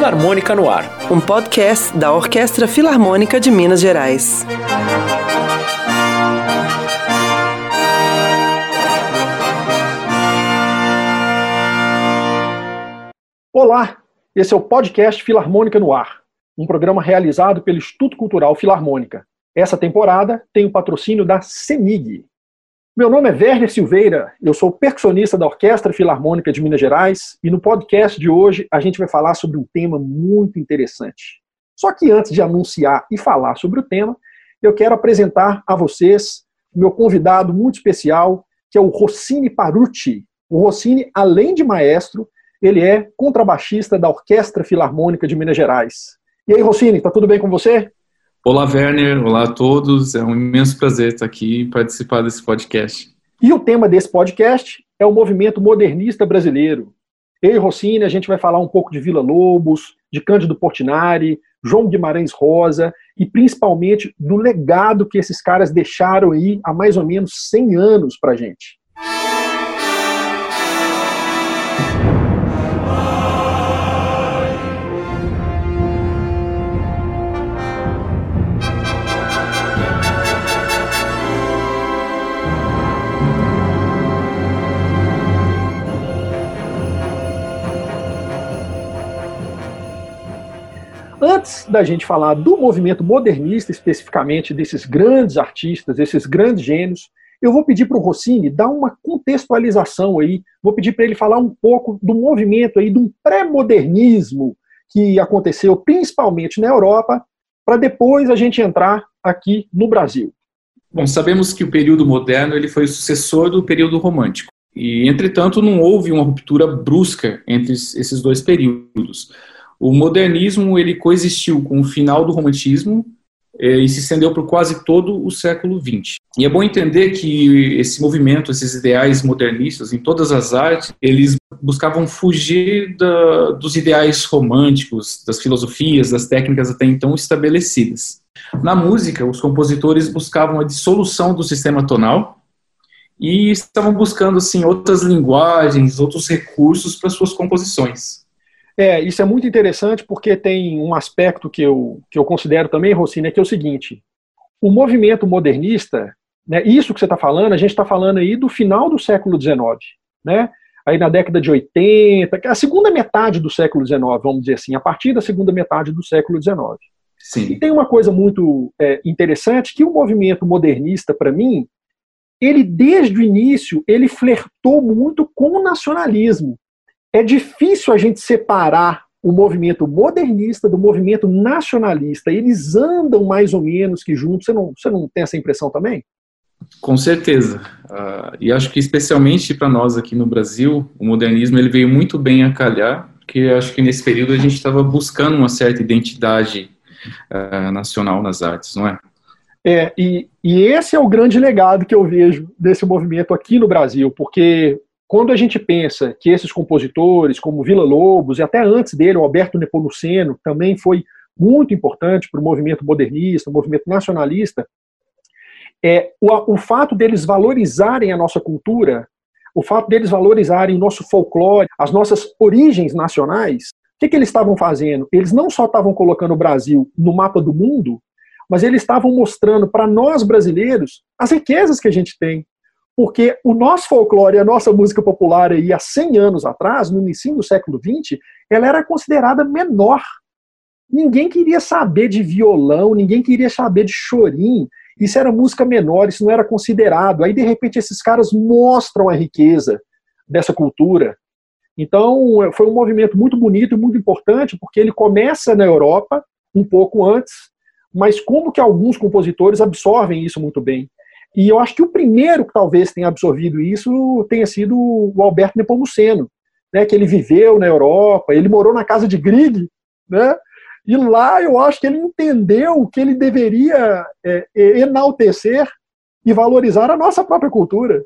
Filarmônica no Ar, um podcast da Orquestra Filarmônica de Minas Gerais. Olá, esse é o podcast Filarmônica no Ar, um programa realizado pelo Instituto Cultural Filarmônica. Essa temporada tem o patrocínio da CEMIG, meu nome é Werner Silveira, eu sou percussionista da Orquestra Filarmônica de Minas Gerais e no podcast de hoje a gente vai falar sobre um tema muito interessante. Só que antes de anunciar e falar sobre o tema, eu quero apresentar a vocês meu convidado muito especial, que é o Rossini Parucci. O Rossini, além de maestro, ele é contrabaixista da Orquestra Filarmônica de Minas Gerais. E aí, Rossini, tá tudo bem com você? Olá, Werner. Olá a todos. É um imenso prazer estar aqui e participar desse podcast. E o tema desse podcast é o movimento modernista brasileiro. Eu e Rossini, a gente vai falar um pouco de Vila Lobos, de Cândido Portinari, João Guimarães Rosa e principalmente do legado que esses caras deixaram aí há mais ou menos 100 anos para gente. Antes da gente falar do movimento modernista, especificamente desses grandes artistas, desses grandes gênios, eu vou pedir para o Rossini dar uma contextualização aí, vou pedir para ele falar um pouco do movimento aí, um pré-modernismo que aconteceu principalmente na Europa, para depois a gente entrar aqui no Brasil. Bom, sabemos que o período moderno ele foi o sucessor do período romântico. E, entretanto, não houve uma ruptura brusca entre esses dois períodos. O modernismo ele coexistiu com o final do romantismo eh, e se estendeu por quase todo o século XX. E é bom entender que esse movimento, esses ideais modernistas em todas as artes, eles buscavam fugir da, dos ideais românticos, das filosofias, das técnicas até então estabelecidas. Na música, os compositores buscavam a dissolução do sistema tonal e estavam buscando assim outras linguagens, outros recursos para suas composições. É, isso é muito interessante porque tem um aspecto que eu, que eu considero também, Rossini, é que é o seguinte: o movimento modernista, né, isso que você está falando, a gente está falando aí do final do século XIX, né? Aí na década de 80, a segunda metade do século XIX, vamos dizer assim, a partir da segunda metade do século XIX. Sim. E tem uma coisa muito é, interessante que o movimento modernista, para mim, ele desde o início ele flertou muito com o nacionalismo é difícil a gente separar o movimento modernista do movimento nacionalista. Eles andam mais ou menos que juntos. Você não, você não tem essa impressão também? Com certeza. Uh, e acho que especialmente para nós aqui no Brasil, o modernismo ele veio muito bem a calhar, porque acho que nesse período a gente estava buscando uma certa identidade uh, nacional nas artes, não é? É, e, e esse é o grande legado que eu vejo desse movimento aqui no Brasil, porque quando a gente pensa que esses compositores, como Vila Lobos, e até antes dele, o Alberto Nepomuceno, também foi muito importante para o movimento modernista, o movimento nacionalista, é, o, o fato deles valorizarem a nossa cultura, o fato deles valorizarem o nosso folclore, as nossas origens nacionais, o que, que eles estavam fazendo? Eles não só estavam colocando o Brasil no mapa do mundo, mas eles estavam mostrando para nós brasileiros as riquezas que a gente tem, porque o nosso folclore, a nossa música popular aí há 100 anos atrás, no início do século XX, ela era considerada menor. Ninguém queria saber de violão, ninguém queria saber de chorim. Isso era música menor, isso não era considerado. Aí, de repente, esses caras mostram a riqueza dessa cultura. Então, foi um movimento muito bonito e muito importante, porque ele começa na Europa, um pouco antes, mas como que alguns compositores absorvem isso muito bem. E eu acho que o primeiro que talvez tenha absorvido isso tenha sido o Alberto Nepomuceno, né, que ele viveu na Europa, ele morou na casa de Grieg, né, e lá eu acho que ele entendeu que ele deveria é, é, enaltecer e valorizar a nossa própria cultura.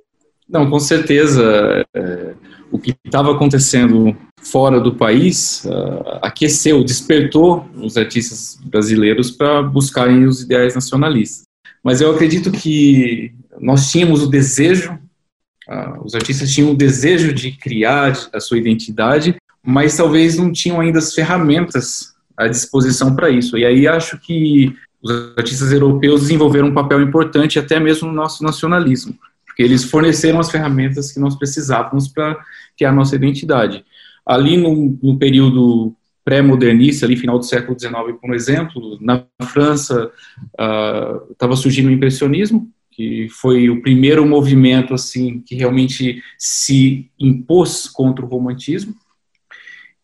Não, com certeza. É, o que estava acontecendo fora do país uh, aqueceu, despertou os artistas brasileiros para buscarem os ideais nacionalistas. Mas eu acredito que nós tínhamos o desejo, uh, os artistas tinham o desejo de criar a sua identidade, mas talvez não tinham ainda as ferramentas à disposição para isso. E aí acho que os artistas europeus desenvolveram um papel importante até mesmo no nosso nacionalismo, porque eles forneceram as ferramentas que nós precisávamos para criar nossa identidade. Ali no, no período pré-modernista, ali final do século XIX, por exemplo, na França estava uh, surgindo o impressionismo, que foi o primeiro movimento assim que realmente se impôs contra o romantismo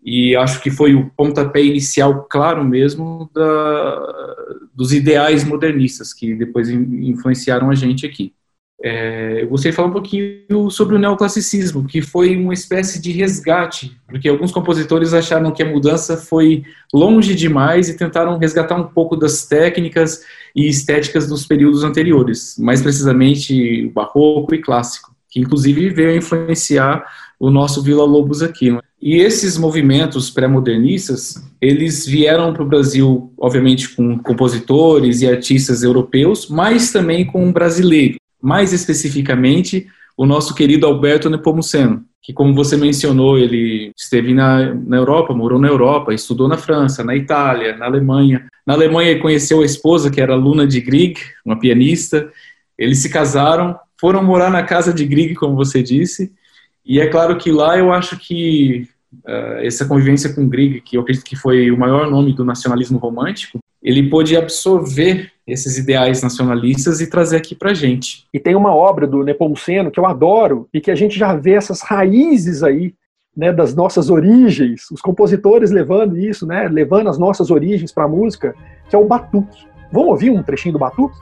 e acho que foi o pontapé inicial claro mesmo da, dos ideais modernistas que depois influenciaram a gente aqui. É, eu gostaria de falar um pouquinho sobre o neoclassicismo, que foi uma espécie de resgate, porque alguns compositores acharam que a mudança foi longe demais e tentaram resgatar um pouco das técnicas e estéticas dos períodos anteriores, mais precisamente o barroco e clássico, que inclusive veio a influenciar o nosso Vila Lobos aqui. Né? E esses movimentos pré-modernistas, eles vieram para o Brasil, obviamente, com compositores e artistas europeus, mas também com brasileiros mais especificamente o nosso querido Alberto Nepomuceno, que, como você mencionou, ele esteve na, na Europa, morou na Europa, estudou na França, na Itália, na Alemanha. Na Alemanha, ele conheceu a esposa, que era Luna de Grieg, uma pianista. Eles se casaram, foram morar na casa de Grieg, como você disse. E é claro que lá eu acho que uh, essa convivência com Grieg, que eu acredito que foi o maior nome do nacionalismo romântico, ele pôde absorver esses ideais nacionalistas e trazer aqui para gente. E tem uma obra do Nepomuceno que eu adoro e que a gente já vê essas raízes aí né, das nossas origens, os compositores levando isso, né, levando as nossas origens para a música, que é o batuque. Vamos ouvir um trechinho do batuque?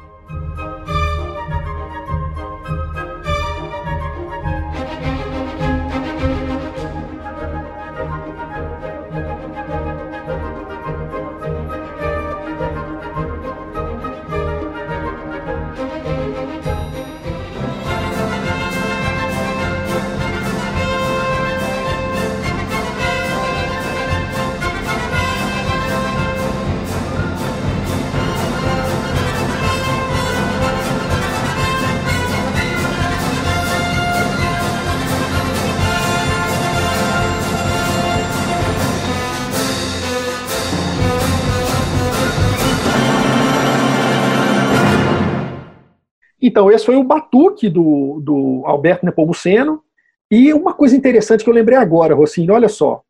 Então, esse foi o batuque do, do Alberto Nepomuceno. E uma coisa interessante que eu lembrei agora, Rocinho, olha só.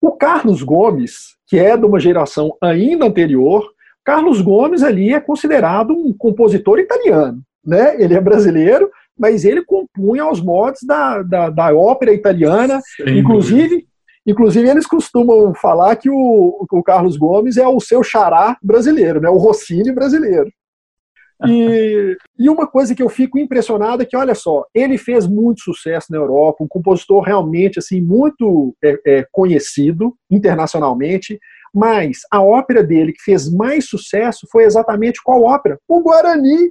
O Carlos Gomes, que é de uma geração ainda anterior, Carlos Gomes ali é considerado um compositor italiano. Né? Ele é brasileiro, mas ele compunha aos modos da, da, da ópera italiana. Inclusive, inclusive, eles costumam falar que o, o Carlos Gomes é o seu xará brasileiro, né? o Rossini brasileiro. E, e, uma coisa que eu fico impressionado é que, olha só, ele fez muito sucesso na Europa, um compositor realmente assim muito é, é, conhecido internacionalmente, mas a ópera dele que fez mais sucesso foi exatamente qual ópera? O Guarani.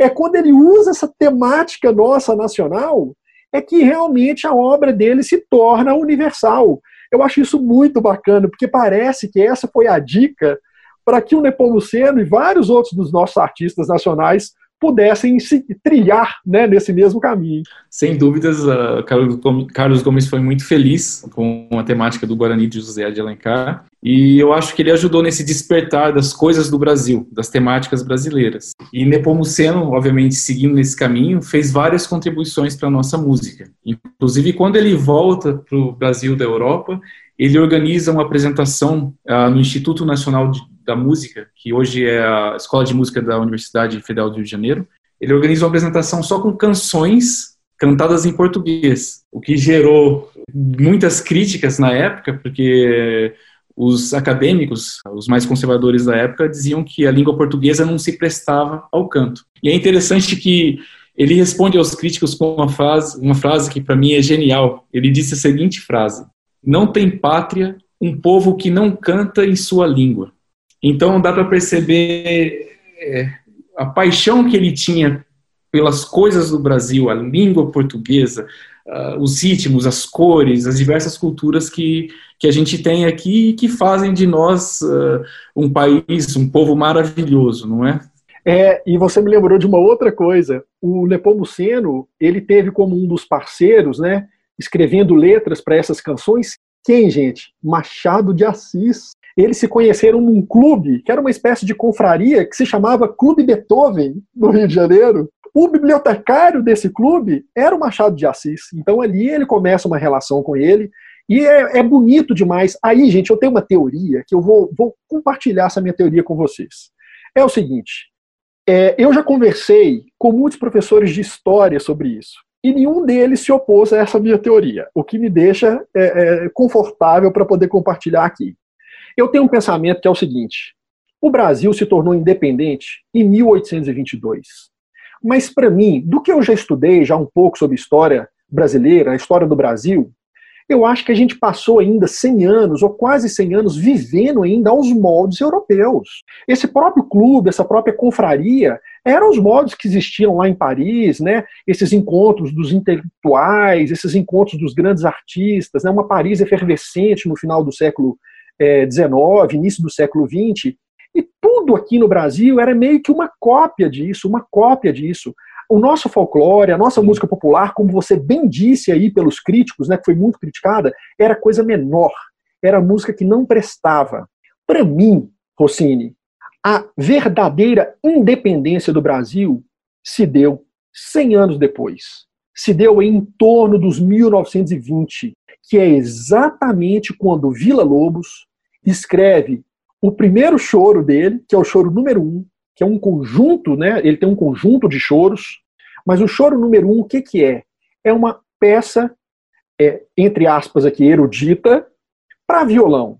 É quando ele usa essa temática nossa nacional, é que realmente a obra dele se torna universal. Eu acho isso muito bacana, porque parece que essa foi a dica para que o Nepomuceno e vários outros dos nossos artistas nacionais pudessem se trilhar né, nesse mesmo caminho. Sem dúvidas, uh, Carlos Gomes foi muito feliz com a temática do Guarani de José de Alencar, e eu acho que ele ajudou nesse despertar das coisas do Brasil, das temáticas brasileiras. E Nepomuceno, obviamente, seguindo nesse caminho, fez várias contribuições para a nossa música. Inclusive, quando ele volta para o Brasil da Europa, ele organiza uma apresentação uh, no Instituto Nacional de da Música, que hoje é a Escola de Música da Universidade Federal do Rio de Janeiro, ele organiza uma apresentação só com canções cantadas em português, o que gerou muitas críticas na época, porque os acadêmicos, os mais conservadores da época, diziam que a língua portuguesa não se prestava ao canto. E é interessante que ele responde aos críticos com uma frase, uma frase que para mim é genial. Ele disse a seguinte frase: Não tem pátria um povo que não canta em sua língua. Então dá para perceber é, a paixão que ele tinha pelas coisas do Brasil, a língua portuguesa, uh, os ritmos, as cores, as diversas culturas que, que a gente tem aqui e que fazem de nós uh, um país, um povo maravilhoso, não é? É, e você me lembrou de uma outra coisa. O Nepomuceno, ele teve como um dos parceiros, né, escrevendo letras para essas canções, Quem, gente? Machado de Assis. Eles se conheceram num clube, que era uma espécie de confraria, que se chamava Clube Beethoven, no Rio de Janeiro. O bibliotecário desse clube era o Machado de Assis. Então ali ele começa uma relação com ele. E é, é bonito demais. Aí, gente, eu tenho uma teoria que eu vou, vou compartilhar essa minha teoria com vocês. É o seguinte: é, eu já conversei com muitos professores de história sobre isso. E nenhum deles se opôs a essa minha teoria, o que me deixa é, é, confortável para poder compartilhar aqui. Eu tenho um pensamento que é o seguinte: o Brasil se tornou independente em 1822. Mas, para mim, do que eu já estudei já um pouco sobre história brasileira, a história do Brasil, eu acho que a gente passou ainda 100 anos, ou quase 100 anos, vivendo ainda aos moldes europeus. Esse próprio clube, essa própria confraria, eram os moldes que existiam lá em Paris, né? esses encontros dos intelectuais, esses encontros dos grandes artistas, né? uma Paris efervescente no final do século XIX, início do século XX, e tudo aqui no Brasil era meio que uma cópia disso, uma cópia disso o nosso folclore, a nossa música popular, como você bem disse aí pelos críticos, né, que foi muito criticada, era coisa menor, era música que não prestava. Para mim, Rossini, a verdadeira independência do Brasil se deu 100 anos depois. Se deu em torno dos 1920, que é exatamente quando Vila Lobos escreve o primeiro choro dele, que é o choro número um, que é um conjunto, né? Ele tem um conjunto de choros, mas o choro número um, o que, que é? É uma peça, é, entre aspas aqui, erudita, para violão.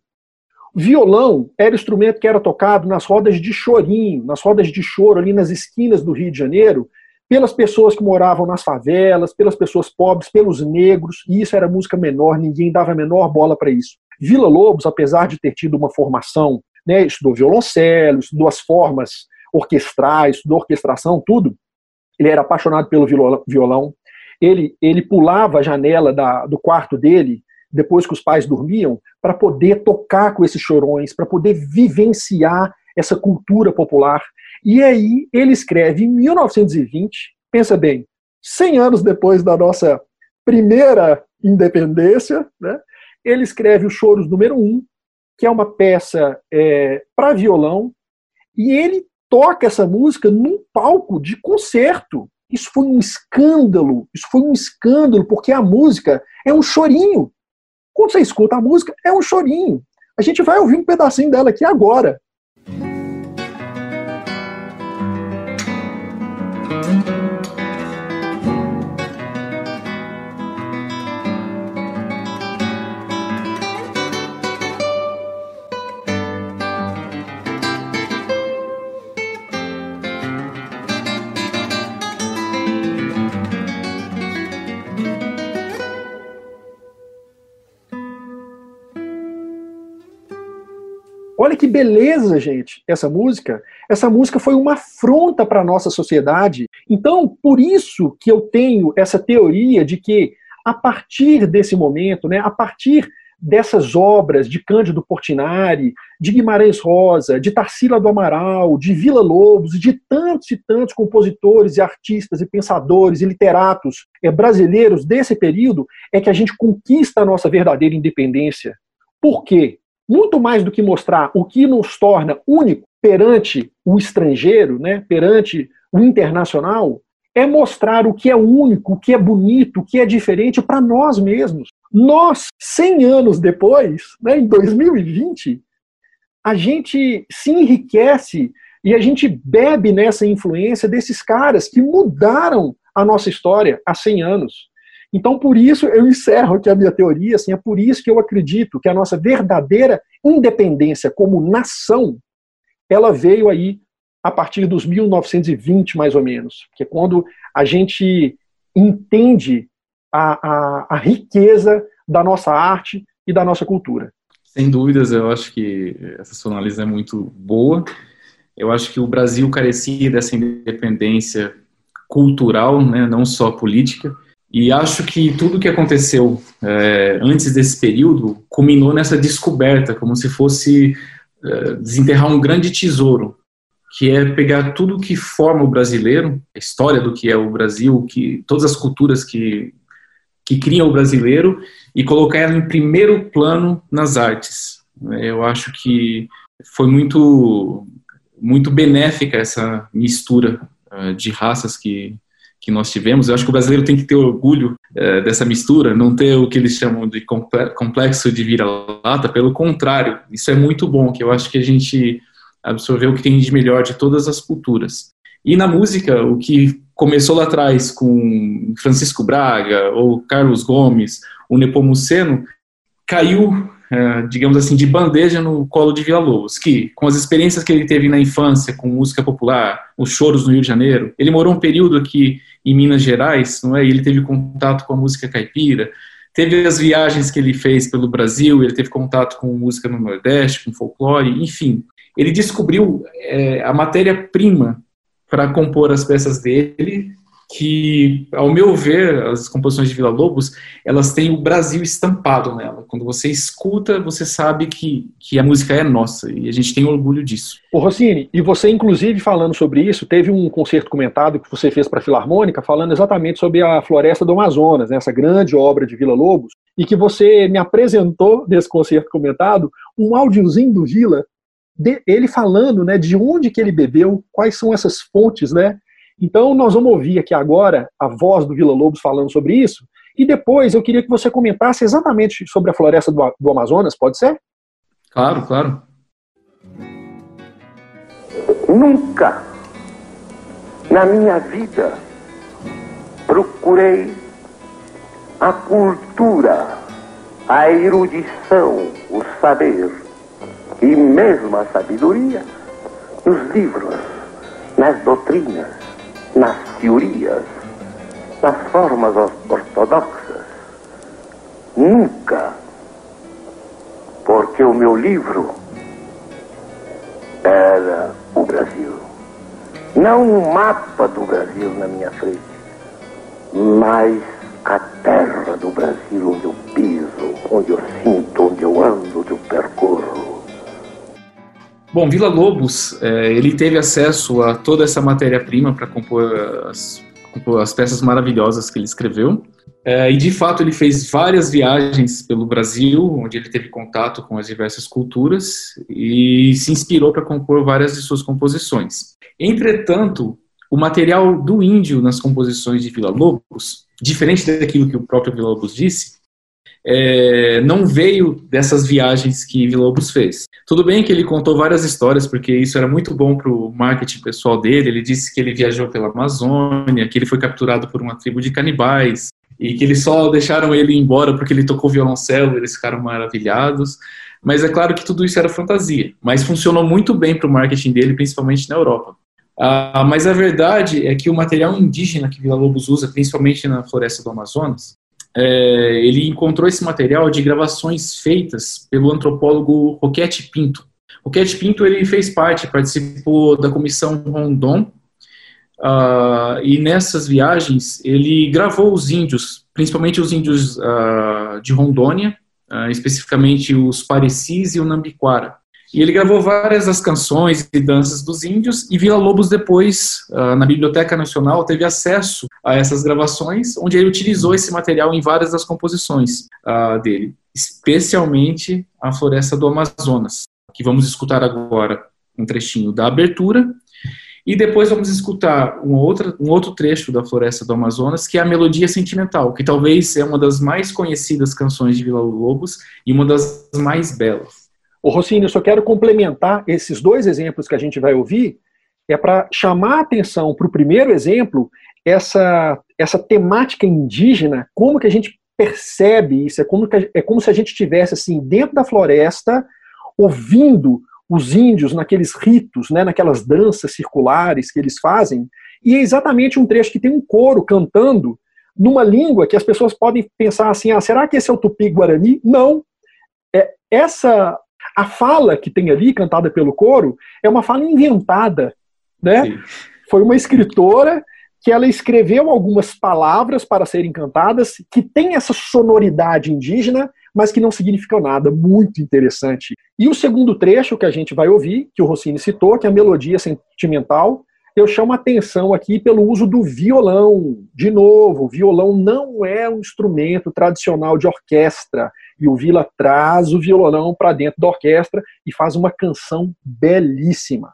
Violão era o instrumento que era tocado nas rodas de chorinho, nas rodas de choro ali nas esquinas do Rio de Janeiro, pelas pessoas que moravam nas favelas, pelas pessoas pobres, pelos negros, e isso era música menor, ninguém dava a menor bola para isso. Vila Lobos, apesar de ter tido uma formação, né, estudou violoncelo, estudou as formas orquestrais, estudou orquestração, tudo. Ele era apaixonado pelo violão. Ele, ele pulava a janela da, do quarto dele, depois que os pais dormiam, para poder tocar com esses chorões, para poder vivenciar essa cultura popular. E aí ele escreve em 1920, pensa bem, 100 anos depois da nossa primeira independência, né, ele escreve o Choros número 1, que é uma peça é, para violão, e ele toca essa música num palco de concerto. Isso foi um escândalo, isso foi um escândalo, porque a música é um chorinho. Quando você escuta a música, é um chorinho. A gente vai ouvir um pedacinho dela aqui agora. Olha que beleza, gente, essa música. Essa música foi uma afronta para a nossa sociedade. Então, por isso que eu tenho essa teoria de que, a partir desse momento, né, a partir dessas obras de Cândido Portinari, de Guimarães Rosa, de Tarsila do Amaral, de Vila Lobos, de tantos e tantos compositores e artistas e pensadores e literatos é, brasileiros desse período, é que a gente conquista a nossa verdadeira independência. Por quê? Muito mais do que mostrar o que nos torna único perante o estrangeiro, né, perante o internacional, é mostrar o que é único, o que é bonito, o que é diferente para nós mesmos. Nós, 100 anos depois, né, em 2020, a gente se enriquece e a gente bebe nessa influência desses caras que mudaram a nossa história há 100 anos. Então, por isso, eu encerro aqui a minha teoria, assim, é por isso que eu acredito que a nossa verdadeira independência como nação, ela veio aí a partir dos 1920, mais ou menos, que é quando a gente entende a, a, a riqueza da nossa arte e da nossa cultura. Sem dúvidas, eu acho que essa sua análise é muito boa. Eu acho que o Brasil carecia dessa independência cultural, né, não só política. E acho que tudo que aconteceu é, antes desse período culminou nessa descoberta, como se fosse é, desenterrar um grande tesouro, que é pegar tudo que forma o brasileiro, a história do que é o Brasil, que todas as culturas que que criam o brasileiro e colocar ela em primeiro plano nas artes. Eu acho que foi muito, muito benéfica essa mistura uh, de raças que, que nós tivemos. Eu acho que o brasileiro tem que ter orgulho uh, dessa mistura, não ter o que eles chamam de complexo de vira-lata. Pelo contrário, isso é muito bom, que eu acho que a gente absorveu o que tem de melhor de todas as culturas. E na música, o que começou lá atrás com Francisco Braga ou Carlos Gomes, o Nepomuceno, caiu, é, digamos assim, de bandeja no colo de Villa-Lobos, que, com as experiências que ele teve na infância com música popular, os choros no Rio de Janeiro, ele morou um período aqui em Minas Gerais, não é? Ele teve contato com a música caipira, teve as viagens que ele fez pelo Brasil, ele teve contato com música no Nordeste, com folclore, enfim. Ele descobriu é, a matéria-prima para compor as peças dele, que, ao meu ver, as composições de Vila Lobos, elas têm o Brasil estampado nela. Quando você escuta, você sabe que, que a música é nossa, e a gente tem orgulho disso. Ô Rossini, e você, inclusive, falando sobre isso, teve um concerto comentado que você fez para a Filarmônica, falando exatamente sobre a Floresta do Amazonas, né, essa grande obra de Vila Lobos, e que você me apresentou nesse concerto comentado um áudiozinho do Vila de, ele falando né, de onde que ele bebeu, quais são essas fontes, né? Então nós vamos ouvir aqui agora a voz do Vila Lobos falando sobre isso, e depois eu queria que você comentasse exatamente sobre a floresta do, do Amazonas, pode ser? Claro, claro. Nunca na minha vida procurei a cultura, a erudição, o saber e mesmo a sabedoria nos livros, nas doutrinas, nas teorias, nas formas ortodoxas. Nunca, porque o meu livro era o Brasil. Não um mapa do Brasil na minha frente, mas a terra do Brasil onde eu piso, onde eu sinto, Bom, Vila Lobos, é, ele teve acesso a toda essa matéria-prima para compor as, as, peças maravilhosas que ele escreveu. É, e de fato ele fez várias viagens pelo Brasil, onde ele teve contato com as diversas culturas e se inspirou para compor várias de suas composições. Entretanto, o material do índio nas composições de Vila Lobos, diferente daquilo que o próprio Vila Lobos disse, é, não veio dessas viagens que Vilobos fez. Tudo bem que ele contou várias histórias, porque isso era muito bom para o marketing pessoal dele. Ele disse que ele viajou pela Amazônia, que ele foi capturado por uma tribo de canibais e que eles só deixaram ele embora porque ele tocou violoncelo, eles ficaram maravilhados. Mas é claro que tudo isso era fantasia, mas funcionou muito bem para o marketing dele, principalmente na Europa. Ah, mas a verdade é que o material indígena que Vila Lobos usa, principalmente na floresta do Amazonas, é, ele encontrou esse material de gravações feitas pelo antropólogo Roquete Pinto. Roquete Pinto ele fez parte, participou da comissão Rondon, uh, e nessas viagens ele gravou os índios, principalmente os índios uh, de Rondônia, uh, especificamente os Parecis e o Nambiquara. E ele gravou várias das canções e danças dos índios, e Vila Lobos depois, uh, na Biblioteca Nacional, teve acesso a essas gravações, onde ele utilizou esse material em várias das composições uh, dele, especialmente a Floresta do Amazonas, que vamos escutar agora um trechinho da abertura, e depois vamos escutar um outro, um outro trecho da Floresta do Amazonas, que é a Melodia Sentimental, que talvez é uma das mais conhecidas canções de Vila Lobos e uma das mais belas. O Rossini, eu só quero complementar esses dois exemplos que a gente vai ouvir, é para chamar a atenção para o primeiro exemplo, essa, essa temática indígena, como que a gente percebe isso, é como, que, é como se a gente estivesse assim, dentro da floresta, ouvindo os índios naqueles ritos, né, naquelas danças circulares que eles fazem, e é exatamente um trecho que tem um coro cantando numa língua que as pessoas podem pensar assim, ah, será que esse é o tupi-guarani? Não. É, essa a fala que tem ali, cantada pelo coro, é uma fala inventada, né? Sim. Foi uma escritora que ela escreveu algumas palavras para serem cantadas que tem essa sonoridade indígena, mas que não significam nada. Muito interessante. E o segundo trecho que a gente vai ouvir, que o Rossini citou, que é a melodia sentimental, eu chamo atenção aqui pelo uso do violão. De novo, o violão não é um instrumento tradicional de orquestra. E o Vila traz o violão para dentro da orquestra e faz uma canção belíssima.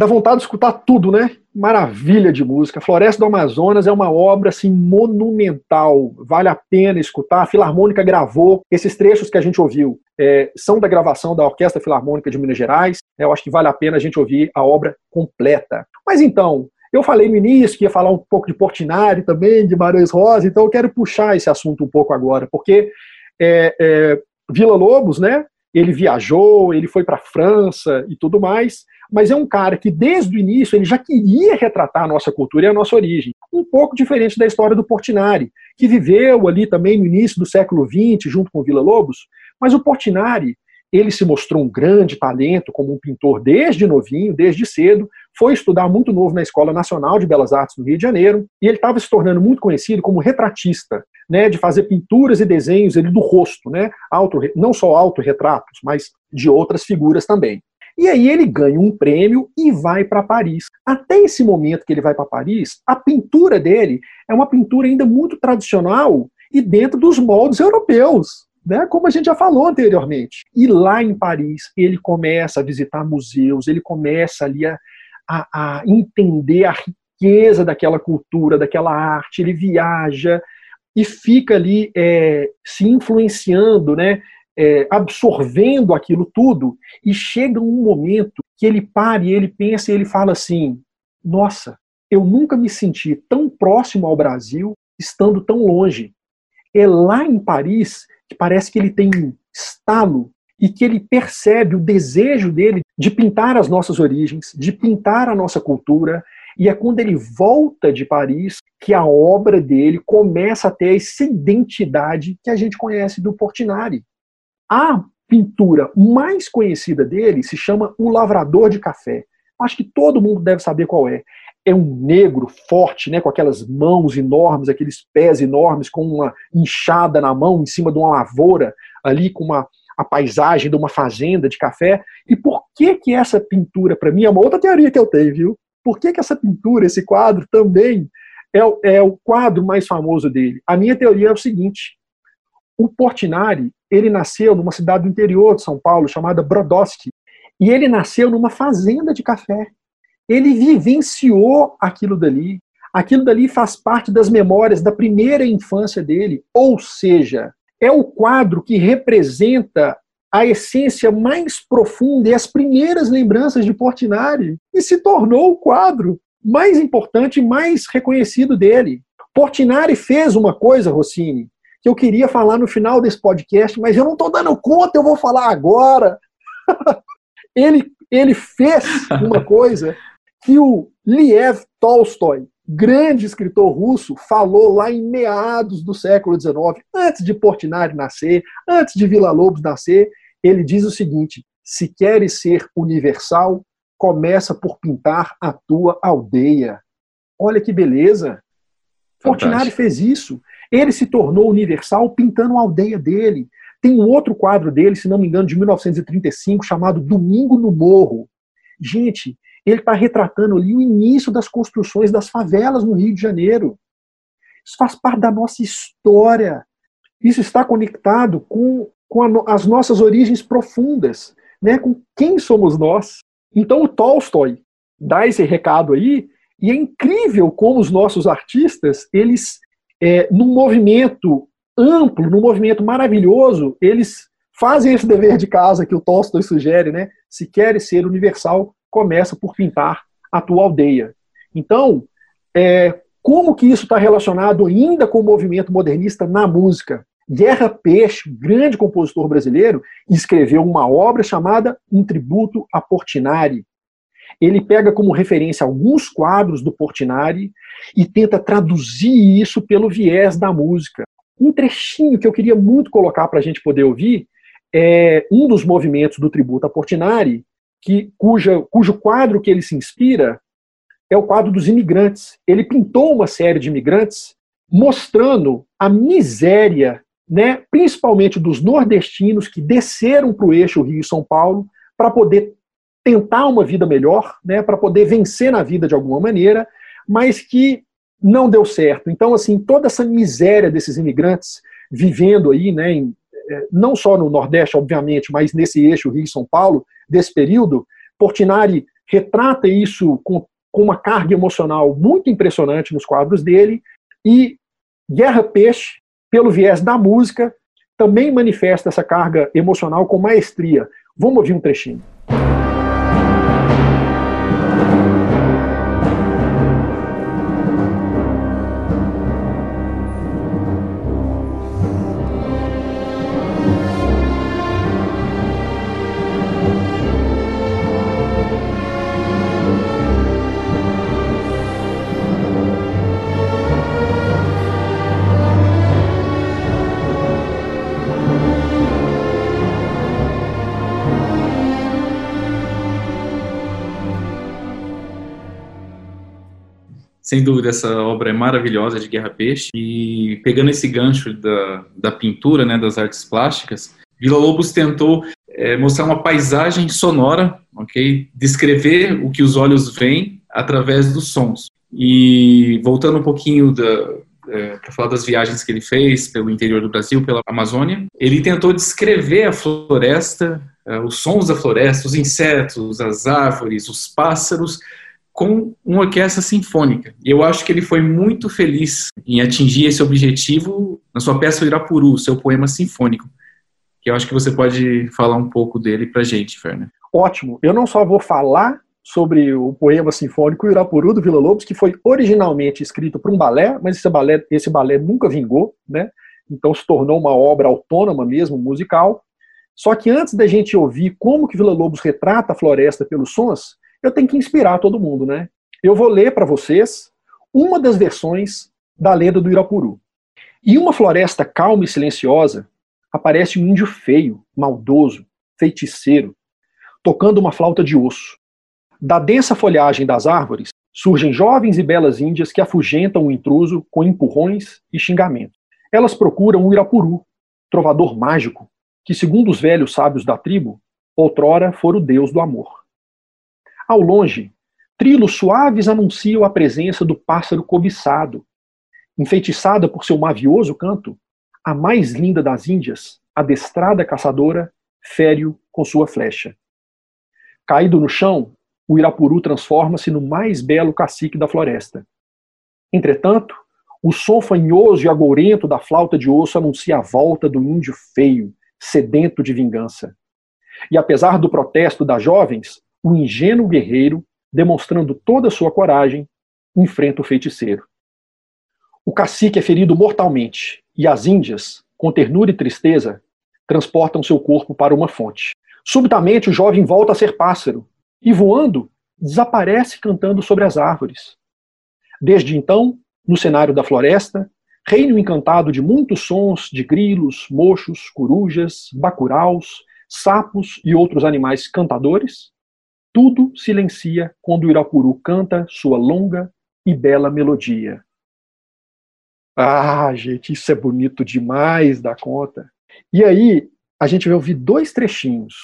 Dá vontade de escutar tudo, né? Maravilha de música. Floresta do Amazonas é uma obra assim monumental, vale a pena escutar. A Filarmônica gravou esses trechos que a gente ouviu. É, são da gravação da Orquestra Filarmônica de Minas Gerais. É, eu acho que vale a pena a gente ouvir a obra completa. Mas então, eu falei no início que ia falar um pouco de Portinari também, de Marões Rosa, então eu quero puxar esse assunto um pouco agora, porque é, é, Vila Lobos, né? Ele viajou, ele foi para a França e tudo mais, mas é um cara que desde o início ele já queria retratar a nossa cultura e a nossa origem. Um pouco diferente da história do Portinari, que viveu ali também no início do século XX junto com Vila Lobos, mas o Portinari ele se mostrou um grande talento como um pintor desde novinho, desde cedo, foi estudar muito novo na Escola Nacional de Belas Artes no Rio de Janeiro, e ele estava se tornando muito conhecido como retratista, né, de fazer pinturas e desenhos ele, do rosto, né, auto, não só autorretratos, mas de outras figuras também. E aí ele ganha um prêmio e vai para Paris. Até esse momento que ele vai para Paris, a pintura dele é uma pintura ainda muito tradicional e dentro dos moldes europeus, né, como a gente já falou anteriormente. E lá em Paris, ele começa a visitar museus, ele começa ali a, a, a entender a riqueza daquela cultura, daquela arte, ele viaja e fica ali é, se influenciando, né, é, absorvendo aquilo tudo, e chega um momento que ele para e ele pensa e ele fala assim: nossa, eu nunca me senti tão próximo ao Brasil estando tão longe. É lá em Paris que parece que ele tem um estalo e que ele percebe o desejo dele de pintar as nossas origens, de pintar a nossa cultura, e é quando ele volta de Paris que a obra dele começa a ter essa identidade que a gente conhece do Portinari. A pintura mais conhecida dele se chama O Lavrador de Café. Acho que todo mundo deve saber qual é. É um negro forte, né, com aquelas mãos enormes, aqueles pés enormes, com uma enxada na mão, em cima de uma lavoura, ali com uma, a paisagem de uma fazenda de café. E por que que essa pintura, para mim, é uma outra teoria que eu tenho, viu? Por que que essa pintura, esse quadro, também é, é o quadro mais famoso dele? A minha teoria é o seguinte: o Portinari, ele nasceu numa cidade do interior de São Paulo chamada Brodowski, e ele nasceu numa fazenda de café. Ele vivenciou aquilo dali. Aquilo dali faz parte das memórias da primeira infância dele, ou seja, é o quadro que representa a essência mais profunda e as primeiras lembranças de Portinari e se tornou o quadro mais importante e mais reconhecido dele. Portinari fez uma coisa, Rossini, que eu queria falar no final desse podcast, mas eu não estou dando conta, eu vou falar agora. ele, ele fez uma coisa que o Liev Tolstói, grande escritor russo, falou lá em meados do século XIX, antes de Portinari nascer, antes de Vila Lobos nascer, ele diz o seguinte: se queres ser universal, começa por pintar a tua aldeia. Olha que beleza! Portinari fez isso. Ele se tornou universal pintando a aldeia dele. Tem um outro quadro dele, se não me engano, de 1935, chamado Domingo no Morro. Gente, ele está retratando ali o início das construções das favelas no Rio de Janeiro. Isso faz parte da nossa história. Isso está conectado com, com a, as nossas origens profundas, né? com quem somos nós. Então o Tolstói dá esse recado aí, e é incrível como os nossos artistas, eles, é, num movimento amplo, num movimento maravilhoso, eles fazem esse dever de casa que o Tolstói sugere, né? Se queres ser universal, começa por pintar a tua aldeia. Então, é, como que isso está relacionado ainda com o movimento modernista na música? Guerra Peixe, grande compositor brasileiro, escreveu uma obra chamada Um Tributo a Portinari. Ele pega como referência alguns quadros do Portinari e tenta traduzir isso pelo viés da música. Um trechinho que eu queria muito colocar para a gente poder ouvir é um dos movimentos do Tributo a Portinari, que, cuja, cujo quadro que ele se inspira é o quadro dos imigrantes. Ele pintou uma série de imigrantes mostrando a miséria, né, principalmente dos nordestinos que desceram para o eixo Rio-São Paulo para poder tentar uma vida melhor, né, para poder vencer na vida de alguma maneira, mas que não deu certo. Então, assim, toda essa miséria desses imigrantes vivendo aí, né, em, é, não só no Nordeste, obviamente, mas nesse eixo Rio-São Paulo, desse período, Portinari retrata isso com, com uma carga emocional muito impressionante nos quadros dele, e Guerra Peixe, pelo viés da música, também manifesta essa carga emocional com maestria. Vamos ouvir um trechinho. Sem dúvida, essa obra é maravilhosa de Guerra Peixe. E pegando esse gancho da, da pintura, né, das artes plásticas, Vila Lobos tentou é, mostrar uma paisagem sonora, ok? Descrever o que os olhos veem através dos sons. E voltando um pouquinho da, é, para falar das viagens que ele fez pelo interior do Brasil, pela Amazônia, ele tentou descrever a floresta, é, os sons da floresta, os insetos, as árvores, os pássaros, com uma orquestra sinfônica. E eu acho que ele foi muito feliz em atingir esse objetivo na sua peça Irapuru, seu poema sinfônico. Que eu acho que você pode falar um pouco dele para gente, Ferner. Ótimo. Eu não só vou falar sobre o poema sinfônico Irapuru do Vila Lobos, que foi originalmente escrito para um balé, mas esse balé, esse balé nunca vingou, né? Então se tornou uma obra autônoma mesmo, musical. Só que antes da gente ouvir como que Vila Lobos retrata a floresta pelos sons, eu tenho que inspirar todo mundo, né? Eu vou ler para vocês uma das versões da lenda do Irapuru. Em uma floresta calma e silenciosa, aparece um índio feio, maldoso, feiticeiro, tocando uma flauta de osso. Da densa folhagem das árvores surgem jovens e belas índias que afugentam o intruso com empurrões e xingamentos. Elas procuram o Irapuru, trovador mágico, que, segundo os velhos sábios da tribo, outrora fora o deus do amor. Ao longe, trilos suaves anunciam a presença do pássaro cobiçado. Enfeitiçada por seu mavioso canto, a mais linda das Índias, adestrada caçadora, fere-o com sua flecha. Caído no chão, o Irapuru transforma-se no mais belo cacique da floresta. Entretanto, o som fanhoso e agourento da flauta de osso anuncia a volta do índio feio, sedento de vingança. E apesar do protesto das jovens, o ingênuo guerreiro, demonstrando toda a sua coragem, enfrenta o feiticeiro. O cacique é ferido mortalmente e as índias, com ternura e tristeza, transportam seu corpo para uma fonte. Subitamente, o jovem volta a ser pássaro e, voando, desaparece cantando sobre as árvores. Desde então, no cenário da floresta, reino encantado de muitos sons de grilos, mochos, corujas, bacuraus, sapos e outros animais cantadores, tudo silencia quando o Irapuru canta sua longa e bela melodia. Ah, gente, isso é bonito demais da conta. E aí, a gente vai ouvir dois trechinhos.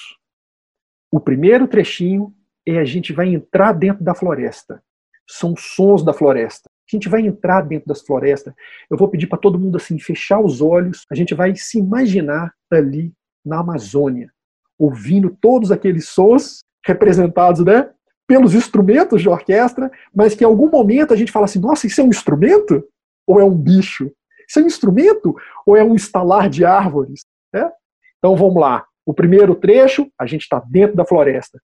O primeiro trechinho é a gente vai entrar dentro da floresta. São sons da floresta. A gente vai entrar dentro das florestas. Eu vou pedir para todo mundo assim fechar os olhos. A gente vai se imaginar ali na Amazônia, ouvindo todos aqueles sons representados, né, pelos instrumentos de orquestra, mas que em algum momento a gente fala assim: "Nossa, isso é um instrumento ou é um bicho? Isso é um instrumento ou é um estalar de árvores?" Né? Então vamos lá. O primeiro trecho, a gente está dentro da floresta.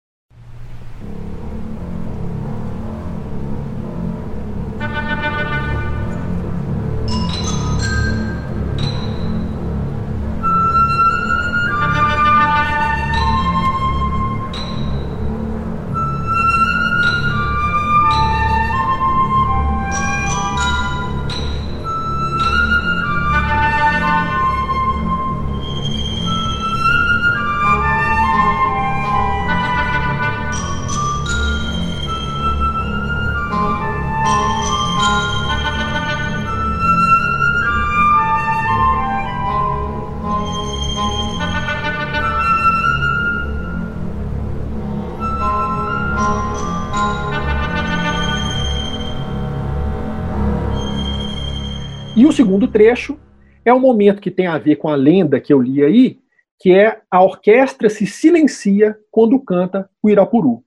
Segundo trecho é um momento que tem a ver com a lenda que eu li aí, que é a orquestra se silencia quando canta o Irapuru.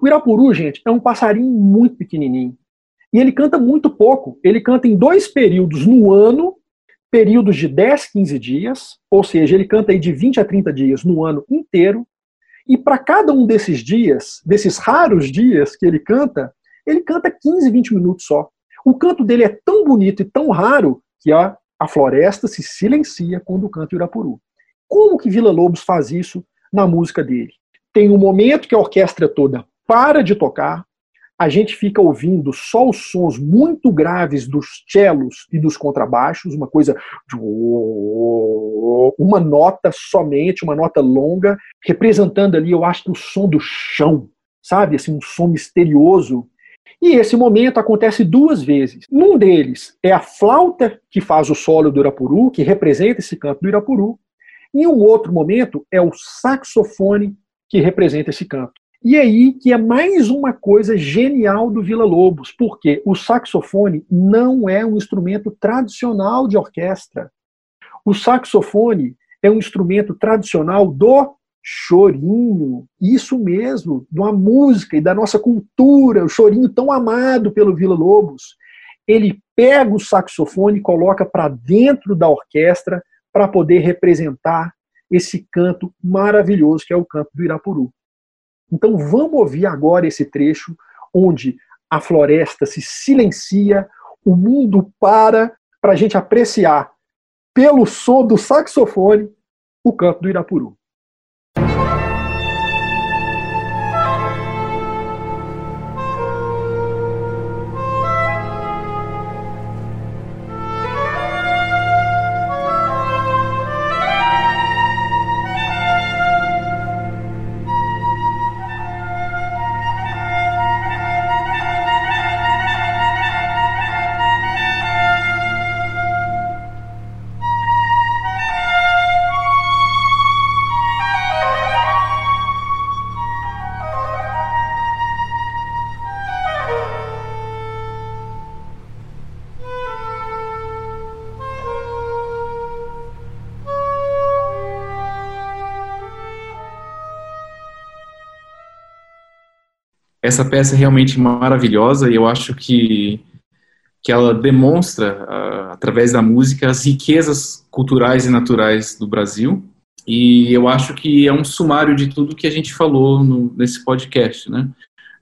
O Irapuru, gente, é um passarinho muito pequenininho. E ele canta muito pouco. Ele canta em dois períodos no ano, períodos de 10, 15 dias, ou seja, ele canta aí de 20 a 30 dias no ano inteiro. E para cada um desses dias, desses raros dias que ele canta, ele canta 15, 20 minutos só. O canto dele é tão bonito e tão raro que a, a floresta se silencia quando canta Irapuru. Como que Vila Lobos faz isso na música dele? Tem um momento que a orquestra toda para de tocar, a gente fica ouvindo só os sons muito graves dos cellos e dos contrabaixos, uma coisa uma nota somente, uma nota longa, representando ali, eu acho, o som do chão, sabe? Assim, um som misterioso. E esse momento acontece duas vezes. Num deles é a flauta que faz o solo do Irapuru, que representa esse canto do Irapuru. Em um outro momento é o saxofone que representa esse canto. E aí que é mais uma coisa genial do Vila Lobos, porque o saxofone não é um instrumento tradicional de orquestra. O saxofone é um instrumento tradicional do chorinho, isso mesmo, de uma música e da nossa cultura, o chorinho tão amado pelo Vila Lobos. Ele pega o saxofone e coloca para dentro da orquestra para poder representar esse canto maravilhoso que é o canto do Irapuru. Então vamos ouvir agora esse trecho onde a floresta se silencia, o mundo para para a gente apreciar pelo som do saxofone o canto do Irapuru. you. Essa peça é realmente maravilhosa e eu acho que, que ela demonstra, uh, através da música, as riquezas culturais e naturais do Brasil. E eu acho que é um sumário de tudo que a gente falou no, nesse podcast, né?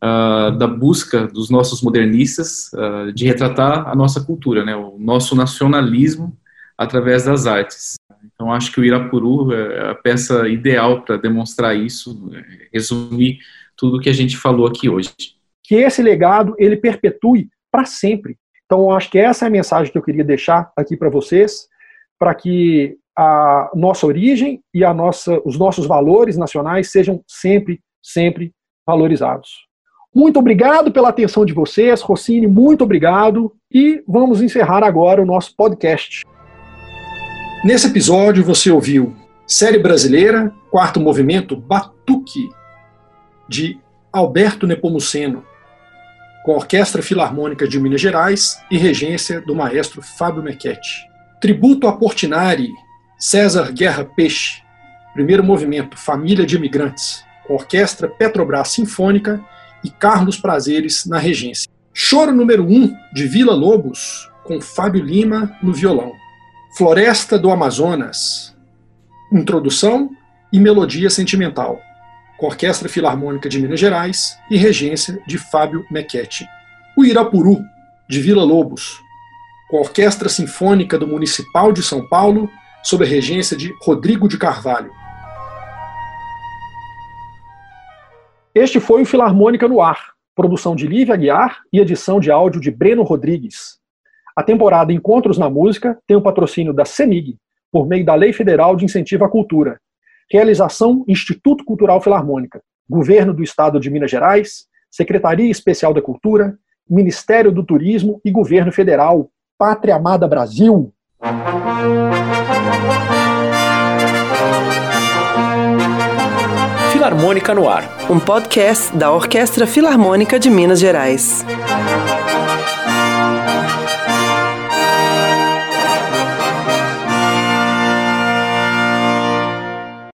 Uh, da busca dos nossos modernistas uh, de retratar a nossa cultura, né? O nosso nacionalismo através das artes. Então, acho que o Irapuru é a peça ideal para demonstrar isso, resumir tudo que a gente falou aqui hoje. Que esse legado ele perpetue para sempre. Então, acho que essa é a mensagem que eu queria deixar aqui para vocês, para que a nossa origem e a nossa, os nossos valores nacionais sejam sempre, sempre valorizados. Muito obrigado pela atenção de vocês, Rossini, muito obrigado. E vamos encerrar agora o nosso podcast. Nesse episódio você ouviu Série Brasileira, quarto movimento, Batuque, de Alberto Nepomuceno, com a Orquestra Filarmônica de Minas Gerais e regência do maestro Fábio Mequete. Tributo a Portinari, César Guerra Peixe, primeiro movimento, Família de Imigrantes, com a Orquestra Petrobras Sinfônica e Carlos Prazeres na regência. Choro número 1, um, de Vila Lobos, com Fábio Lima no violão. Floresta do Amazonas, introdução e melodia sentimental, Orquestra Filarmônica de Minas Gerais e regência de Fábio Mequete. O Irapuru, de Vila Lobos, com a Orquestra Sinfônica do Municipal de São Paulo, sob a regência de Rodrigo de Carvalho. Este foi o Filarmônica no Ar, produção de Lívia Aguiar e edição de áudio de Breno Rodrigues. A temporada Encontros na Música tem o patrocínio da CEMIG, por meio da Lei Federal de Incentivo à Cultura. Realização Instituto Cultural Filarmônica, Governo do Estado de Minas Gerais, Secretaria Especial da Cultura, Ministério do Turismo e Governo Federal. Pátria Amada Brasil! Filarmônica no Ar, um podcast da Orquestra Filarmônica de Minas Gerais.